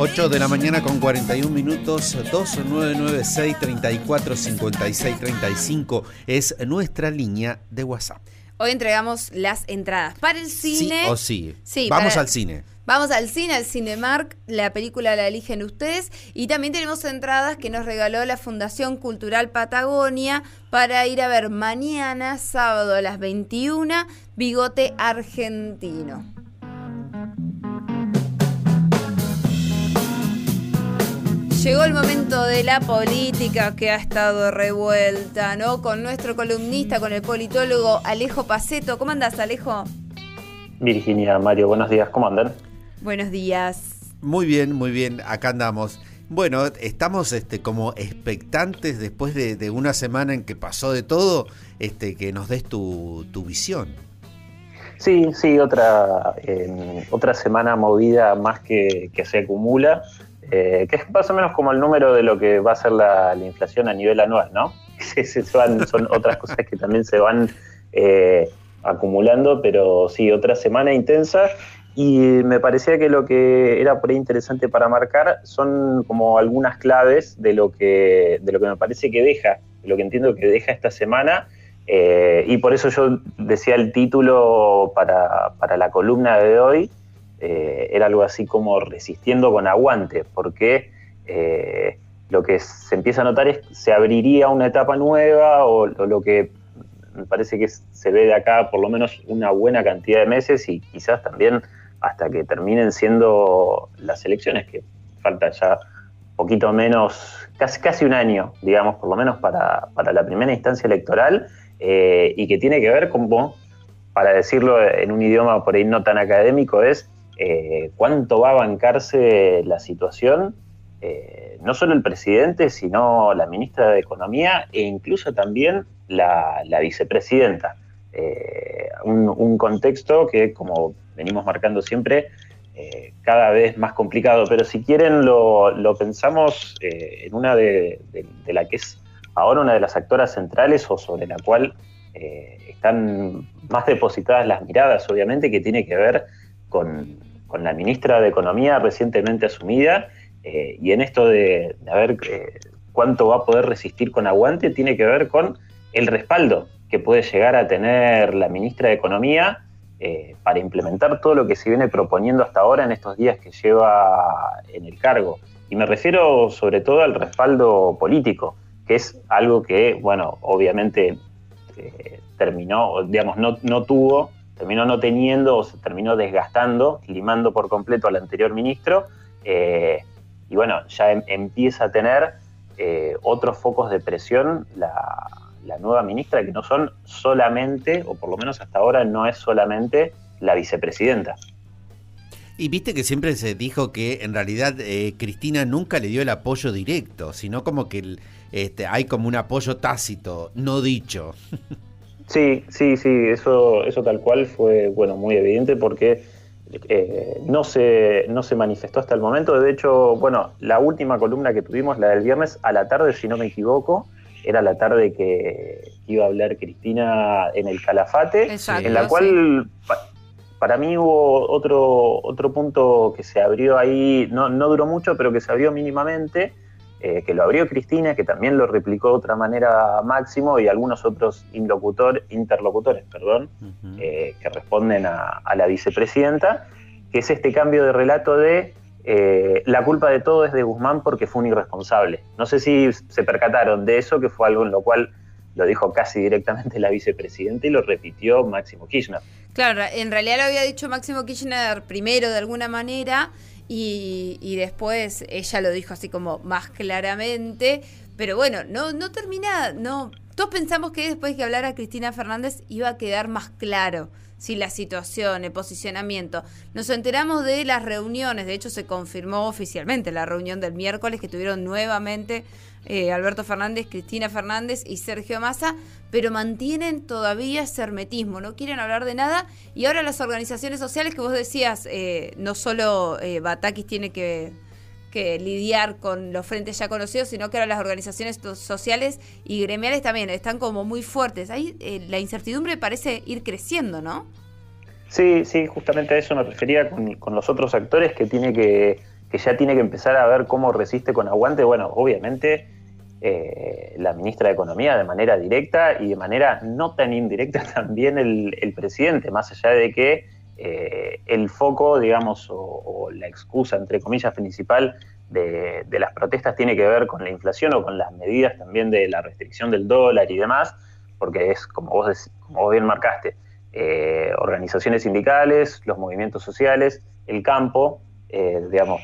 8 de la mañana con 41 minutos, 2996 34 56 35 es nuestra línea de WhatsApp. Hoy entregamos las entradas para el cine. Sí o sí. sí Vamos al cine. Vamos al cine, al Cinemark, la película la eligen ustedes y también tenemos entradas que nos regaló la Fundación Cultural Patagonia para ir a ver mañana, sábado a las 21, Bigote Argentino. Llegó el momento de la política que ha estado revuelta, ¿no? Con nuestro columnista, con el politólogo Alejo Paceto. ¿Cómo andas, Alejo? Virginia, Mario, buenos días, ¿cómo andan? Buenos días. Muy bien, muy bien, acá andamos. Bueno, estamos este, como expectantes después de, una semana en que pasó de todo, este, que nos des tu, visión. Sí, sí, otra, otra semana movida más que, que se acumula. Eh, que es más o menos como el número de lo que va a ser la, inflación a nivel anual, ¿no? son otras cosas que también se van eh, acumulando, pero sí, otra semana intensa. Y me parecía que lo que era por ahí interesante para marcar son como algunas claves de lo que, de lo que me parece que deja, de lo que entiendo que deja esta semana. Eh, y por eso yo decía el título para, para la columna de hoy, eh, era algo así como resistiendo con aguante, porque eh, lo que se empieza a notar es que se abriría una etapa nueva o, lo que me parece que se ve de acá por lo menos una buena cantidad de meses y quizás también hasta que terminen siendo las elecciones, que falta ya poquito menos, casi, casi un año, digamos, por lo menos para, la primera instancia electoral, eh, y que tiene que ver con, para decirlo en un idioma por ahí no tan académico, es eh, cuánto va a bancarse la situación, eh, no solo el presidente, sino la ministra de Economía e incluso también la, vicepresidenta. Eh, un, contexto que, como venimos marcando siempre, cada vez más complicado, pero si quieren lo, pensamos en una de, de, la que es ahora una de las actoras centrales o sobre la cual están más depositadas las miradas, obviamente, que tiene que ver con, con la ministra de Economía recientemente asumida, eh, y en esto de, ver eh, cuánto va a poder resistir con aguante, tiene que ver con el respaldo que puede llegar a tener la ministra de Economía eh, para implementar todo lo que se viene proponiendo hasta ahora en estos días que lleva en el cargo. Y me refiero sobre todo al respaldo político, que es algo que, bueno, obviamente terminó, digamos, no, no tuvo terminó no teniendo o se terminó desgastando, limando por completo al anterior ministro, eh, y bueno, ya em, empieza a tener eh, otros focos de presión la, nueva ministra, que no son solamente, o por lo menos hasta ahora no es solamente la vicepresidenta. Y viste que siempre se dijo que en realidad eh, Cristina nunca le dio el apoyo directo, sino como que este, hay como un apoyo tácito, no dicho. Sí, sí, sí, eso, eso tal cual fue bueno, muy evidente porque eh, no, se, no se manifestó hasta el momento. De hecho, bueno, la última columna que tuvimos, la del viernes a la tarde, si no me equivoco, era la tarde que iba a hablar Cristina en el Calafate, en la cual para mí hubo otro, otro punto que se abrió ahí, no, no duró mucho, pero que se abrió mínimamente, eh, que lo abrió Cristina, que también lo replicó de otra manera Máximo y algunos otros interlocutores perdón, eh, que responden a, la vicepresidenta, que es este cambio de relato de eh, la culpa de todo es de Guzmán porque fue un irresponsable. No sé si se percataron de eso, que fue algo en lo cual lo dijo casi directamente la vicepresidenta y lo repitió Máximo Kirchner. Claro, en realidad lo había dicho Máximo Kirchner primero de alguna manera y, después ella lo dijo así como más claramente, pero bueno, no, no termina, no, todos pensamos que después que hablara Cristina Fernández iba a quedar más claro si la situación, el posicionamiento. Nos enteramos de las reuniones, de hecho se confirmó oficialmente la reunión del miércoles que tuvieron nuevamente eh, Alberto Fernández, Cristina Fernández y Sergio Massa, pero mantienen todavía ese hermetismo, no quieren hablar de nada. Y ahora las organizaciones sociales que vos decías, eh, no solo eh, Batakis tiene que, lidiar con los frentes ya conocidos, sino que ahora las organizaciones sociales y gremiales también están como muy fuertes. Ahí la incertidumbre parece ir creciendo, ¿no? Sí, sí, justamente a eso me refería con, con los otros actores que tiene que que ya tiene que empezar a ver cómo resiste con aguante, bueno, obviamente eh, la ministra de Economía de manera directa y de manera no tan indirecta también el, presidente, más allá de que eh, el foco, digamos, o, la excusa, entre comillas, principal de, las protestas tiene que ver con la inflación o con las medidas también de la restricción del dólar y demás, porque es, como vos, como vos bien marcaste, eh, organizaciones sindicales, los movimientos sociales, el campo, digamos,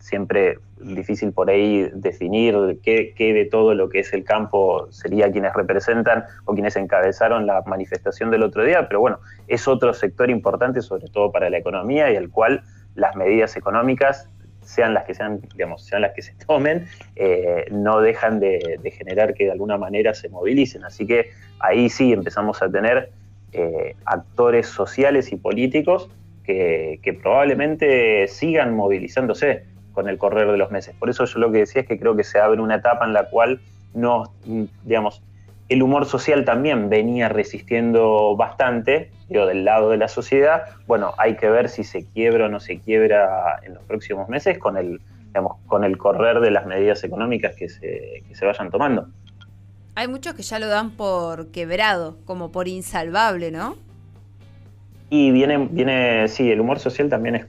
siempre difícil por ahí definir qué, de todo lo que es el campo sería quienes representan o quienes encabezaron la manifestación del otro día, pero bueno, es otro sector importante, sobre todo para la economía, y al cual las medidas económicas, sean las que sean, digamos, sean las que se tomen, eh, no dejan de, generar que de alguna manera se movilicen. Así que ahí sí empezamos a tener eh, actores sociales y políticos que, probablemente sigan movilizándose con el correr de los meses. Por eso yo lo que decía es que creo que se abre una etapa en la cual no, digamos, el humor social también venía resistiendo bastante, digo, del lado de la sociedad. Bueno, hay que ver si se quiebra o no se quiebra en los próximos meses con el, digamos, con el correr de las medidas económicas que se, que se vayan tomando. Hay muchos que ya lo dan por quebrado, como por insalvable, ¿no? Y viene, viene, sí, el humor social también es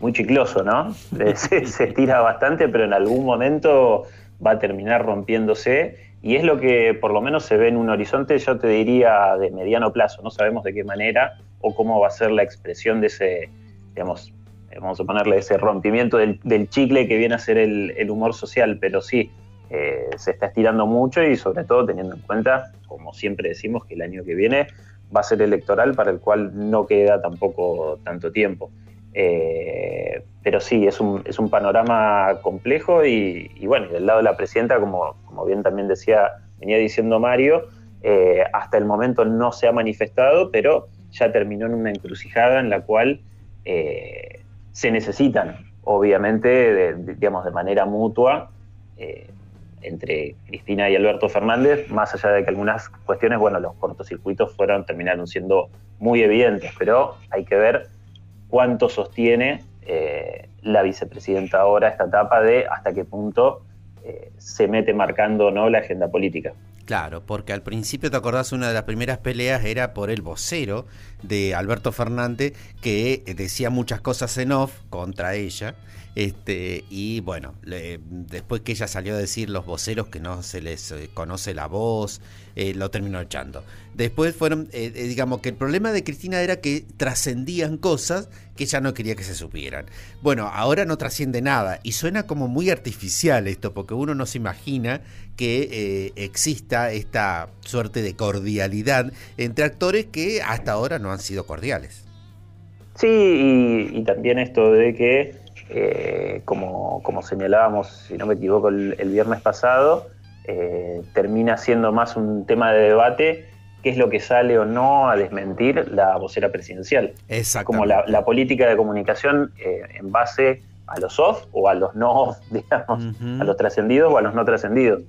muy chicloso, ¿no? Se, se tira bastante, pero en algún momento va a terminar rompiéndose y es lo que por lo menos se ve en un horizonte, yo te diría, de mediano plazo. No sabemos de qué manera o cómo va a ser la expresión de ese, digamos, vamos a ponerle ese rompimiento del, chicle que viene a ser el, humor social, pero sí, eh, se está estirando mucho y sobre todo teniendo en cuenta, como siempre decimos, que el año que viene va a ser electoral para el cual no queda tampoco tanto tiempo. Eh, pero sí, es un, es un panorama complejo y, bueno, y del lado de la presidenta, como, como bien también decía, venía diciendo Mario, eh, hasta el momento no se ha manifestado, pero ya terminó en una encrucijada en la cual eh, se necesitan, obviamente, digamos, de manera mutua, entre Cristina y Alberto Fernández, más allá de que algunas cuestiones, bueno, los cortocircuitos fueron, terminaron siendo muy evidentes, pero hay que ver cuánto sostiene eh, la vicepresidenta ahora esta etapa de hasta qué punto eh, se mete marcando o no la agenda política. Claro, porque al principio, ¿te acordás? Una de las primeras peleas era por el vocero de Alberto Fernández, que decía muchas cosas en off contra ella. Este, y bueno, después que ella salió a decir los voceros que no se les eh, conoce la voz, eh, lo terminó echando. Después fueron, eh, digamos que el problema de Cristina era que trascendían cosas que ella no quería que se supieran. Bueno, ahora no trasciende nada y suena como muy artificial esto, porque uno no se imagina que exista esta suerte de cordialidad entre actores que hasta ahora no han sido cordiales. Sí, y también esto de que eh, como, como, señalábamos, si no me equivoco, el, viernes pasado, eh, termina siendo más un tema de debate qué es lo que sale o no a desmentir la vocera presidencial. Como la, política de comunicación eh, en base a los off o a los no off, digamos, a los trascendidos o a los no trascendidos.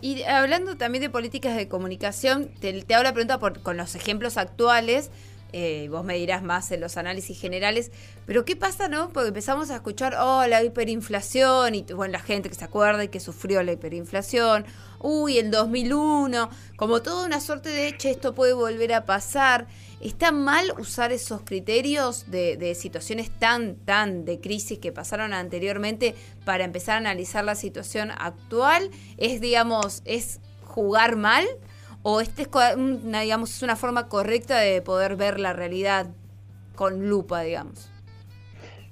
Y hablando también de políticas de comunicación, te, te hago la pregunta por, con los ejemplos actuales, eh, vos me dirás más en los análisis generales, pero ¿qué pasa, no? Porque empezamos a escuchar, oh, la hiperinflación, y bueno, la gente que se acuerda y que sufrió la hiperinflación, uy, el 2001, como toda una suerte de, che, esto puede volver a pasar. ¿Está mal usar esos criterios de, de situaciones tan, tan de crisis que pasaron anteriormente para empezar a analizar la situación actual? ¿Es, digamos, es jugar mal? O este es una, digamos, es una forma correcta de poder ver la realidad con lupa, digamos.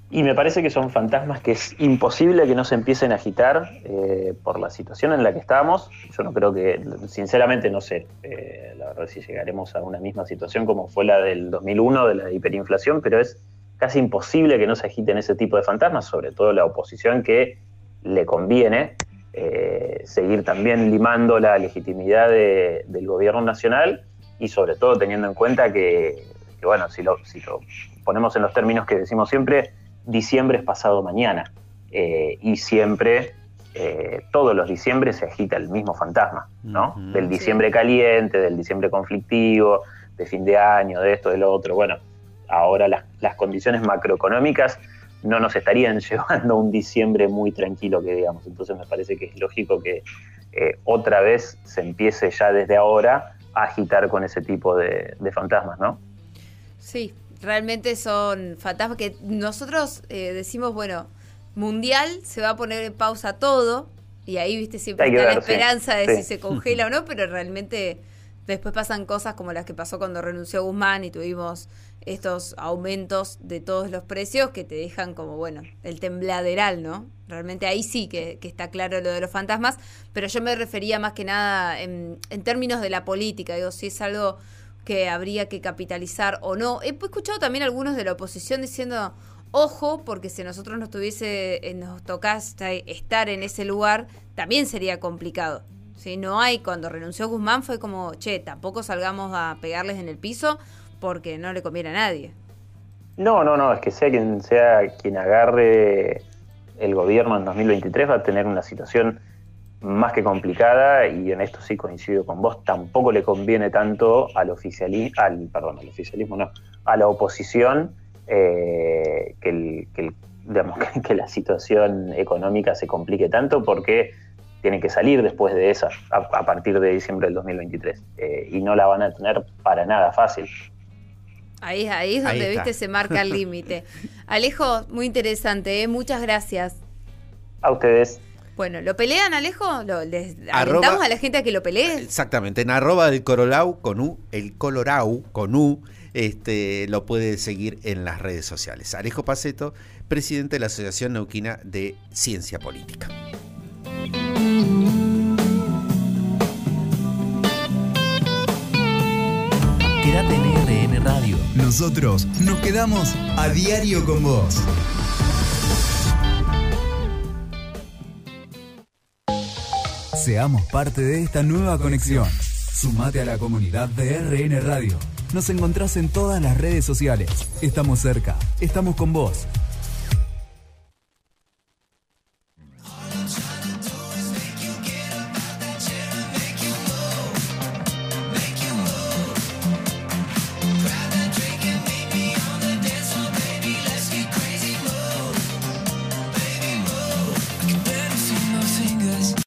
Y me parece que son fantasmas que es imposible que no se empiecen a agitar eh, por la situación en la que estamos. Yo no creo que, sinceramente no sé, eh, la verdad si llegaremos a una misma situación como fue la del 2001, de la hiperinflación, pero es casi imposible que no se agiten ese tipo de fantasmas, sobre todo la oposición que le conviene eh, seguir también limando la legitimidad del gobierno nacional y sobre todo teniendo en cuenta que, bueno, si lo, si lo, ponemos en los términos que decimos siempre, diciembre es pasado mañana eh, y siempre, eh, todos los diciembre se agita el mismo fantasma, ¿no? del diciembre caliente, del diciembre conflictivo, de fin de año, de esto, de lo otro. Bueno, ahora las, las condiciones macroeconómicas no nos estarían llevando un diciembre muy tranquilo, que digamos. Entonces me parece que es lógico que eh, otra vez se empiece ya desde ahora a agitar con ese tipo de, fantasmas, ¿no? Sí, realmente son fantasmas que nosotros eh, decimos, bueno, mundial se va a poner en pausa todo y ahí, viste, siempre está la esperanza de si se congela o no, pero realmente después pasan cosas como las que pasó cuando renunció Guzmán y tuvimos estos aumentos de todos los precios que te dejan como, bueno, el tembladeral, ¿no? Realmente ahí sí que, está claro lo de los fantasmas, pero yo me refería más que nada en, términos de la política, digo, si es algo que habría que capitalizar o no. He escuchado también algunos de la oposición diciendo, ojo, porque si nosotros nos tuviese, eh, nos tocase estar en ese lugar, también sería complicado. Si no hay, cuando renunció Guzmán fue como, che, tampoco salgamos a pegarles en el piso porque no le conviene a nadie. No, no, no, es que sea quien sea quien agarre el gobierno en 2023 va a tener una situación más que complicada y en esto sí coincido con vos, tampoco le conviene tanto al oficialismo, al, perdón, al oficialismo no, a la oposición eh, que, el, que, digamos, que, la situación económica se complique tanto porque tienen que salir después de esa, a, partir de diciembre del 2023, eh, y no la van a tener para nada fácil. Ahí, ahí es donde, viste, se marca el límite. Alejo, muy interesante, ¿eh? muchas gracias. A ustedes. Bueno, ¿lo pelean, Alejo? ¿Lo, ¿Les alentamos a la gente a que lo pelee? Exactamente, en arroba del Corolau con U, el Colorau con U, este, lo puede seguir en las redes sociales. Alejo Paceto, presidente de la Asociación Neuquina de Ciencia Política. Quédate en RN Radio. Nosotros nos quedamos a diario con vos. Seamos parte de esta nueva conexión. Sumate a la comunidad de RN Radio. Nos encontrás en todas las redes sociales. Estamos cerca, estamos con vos.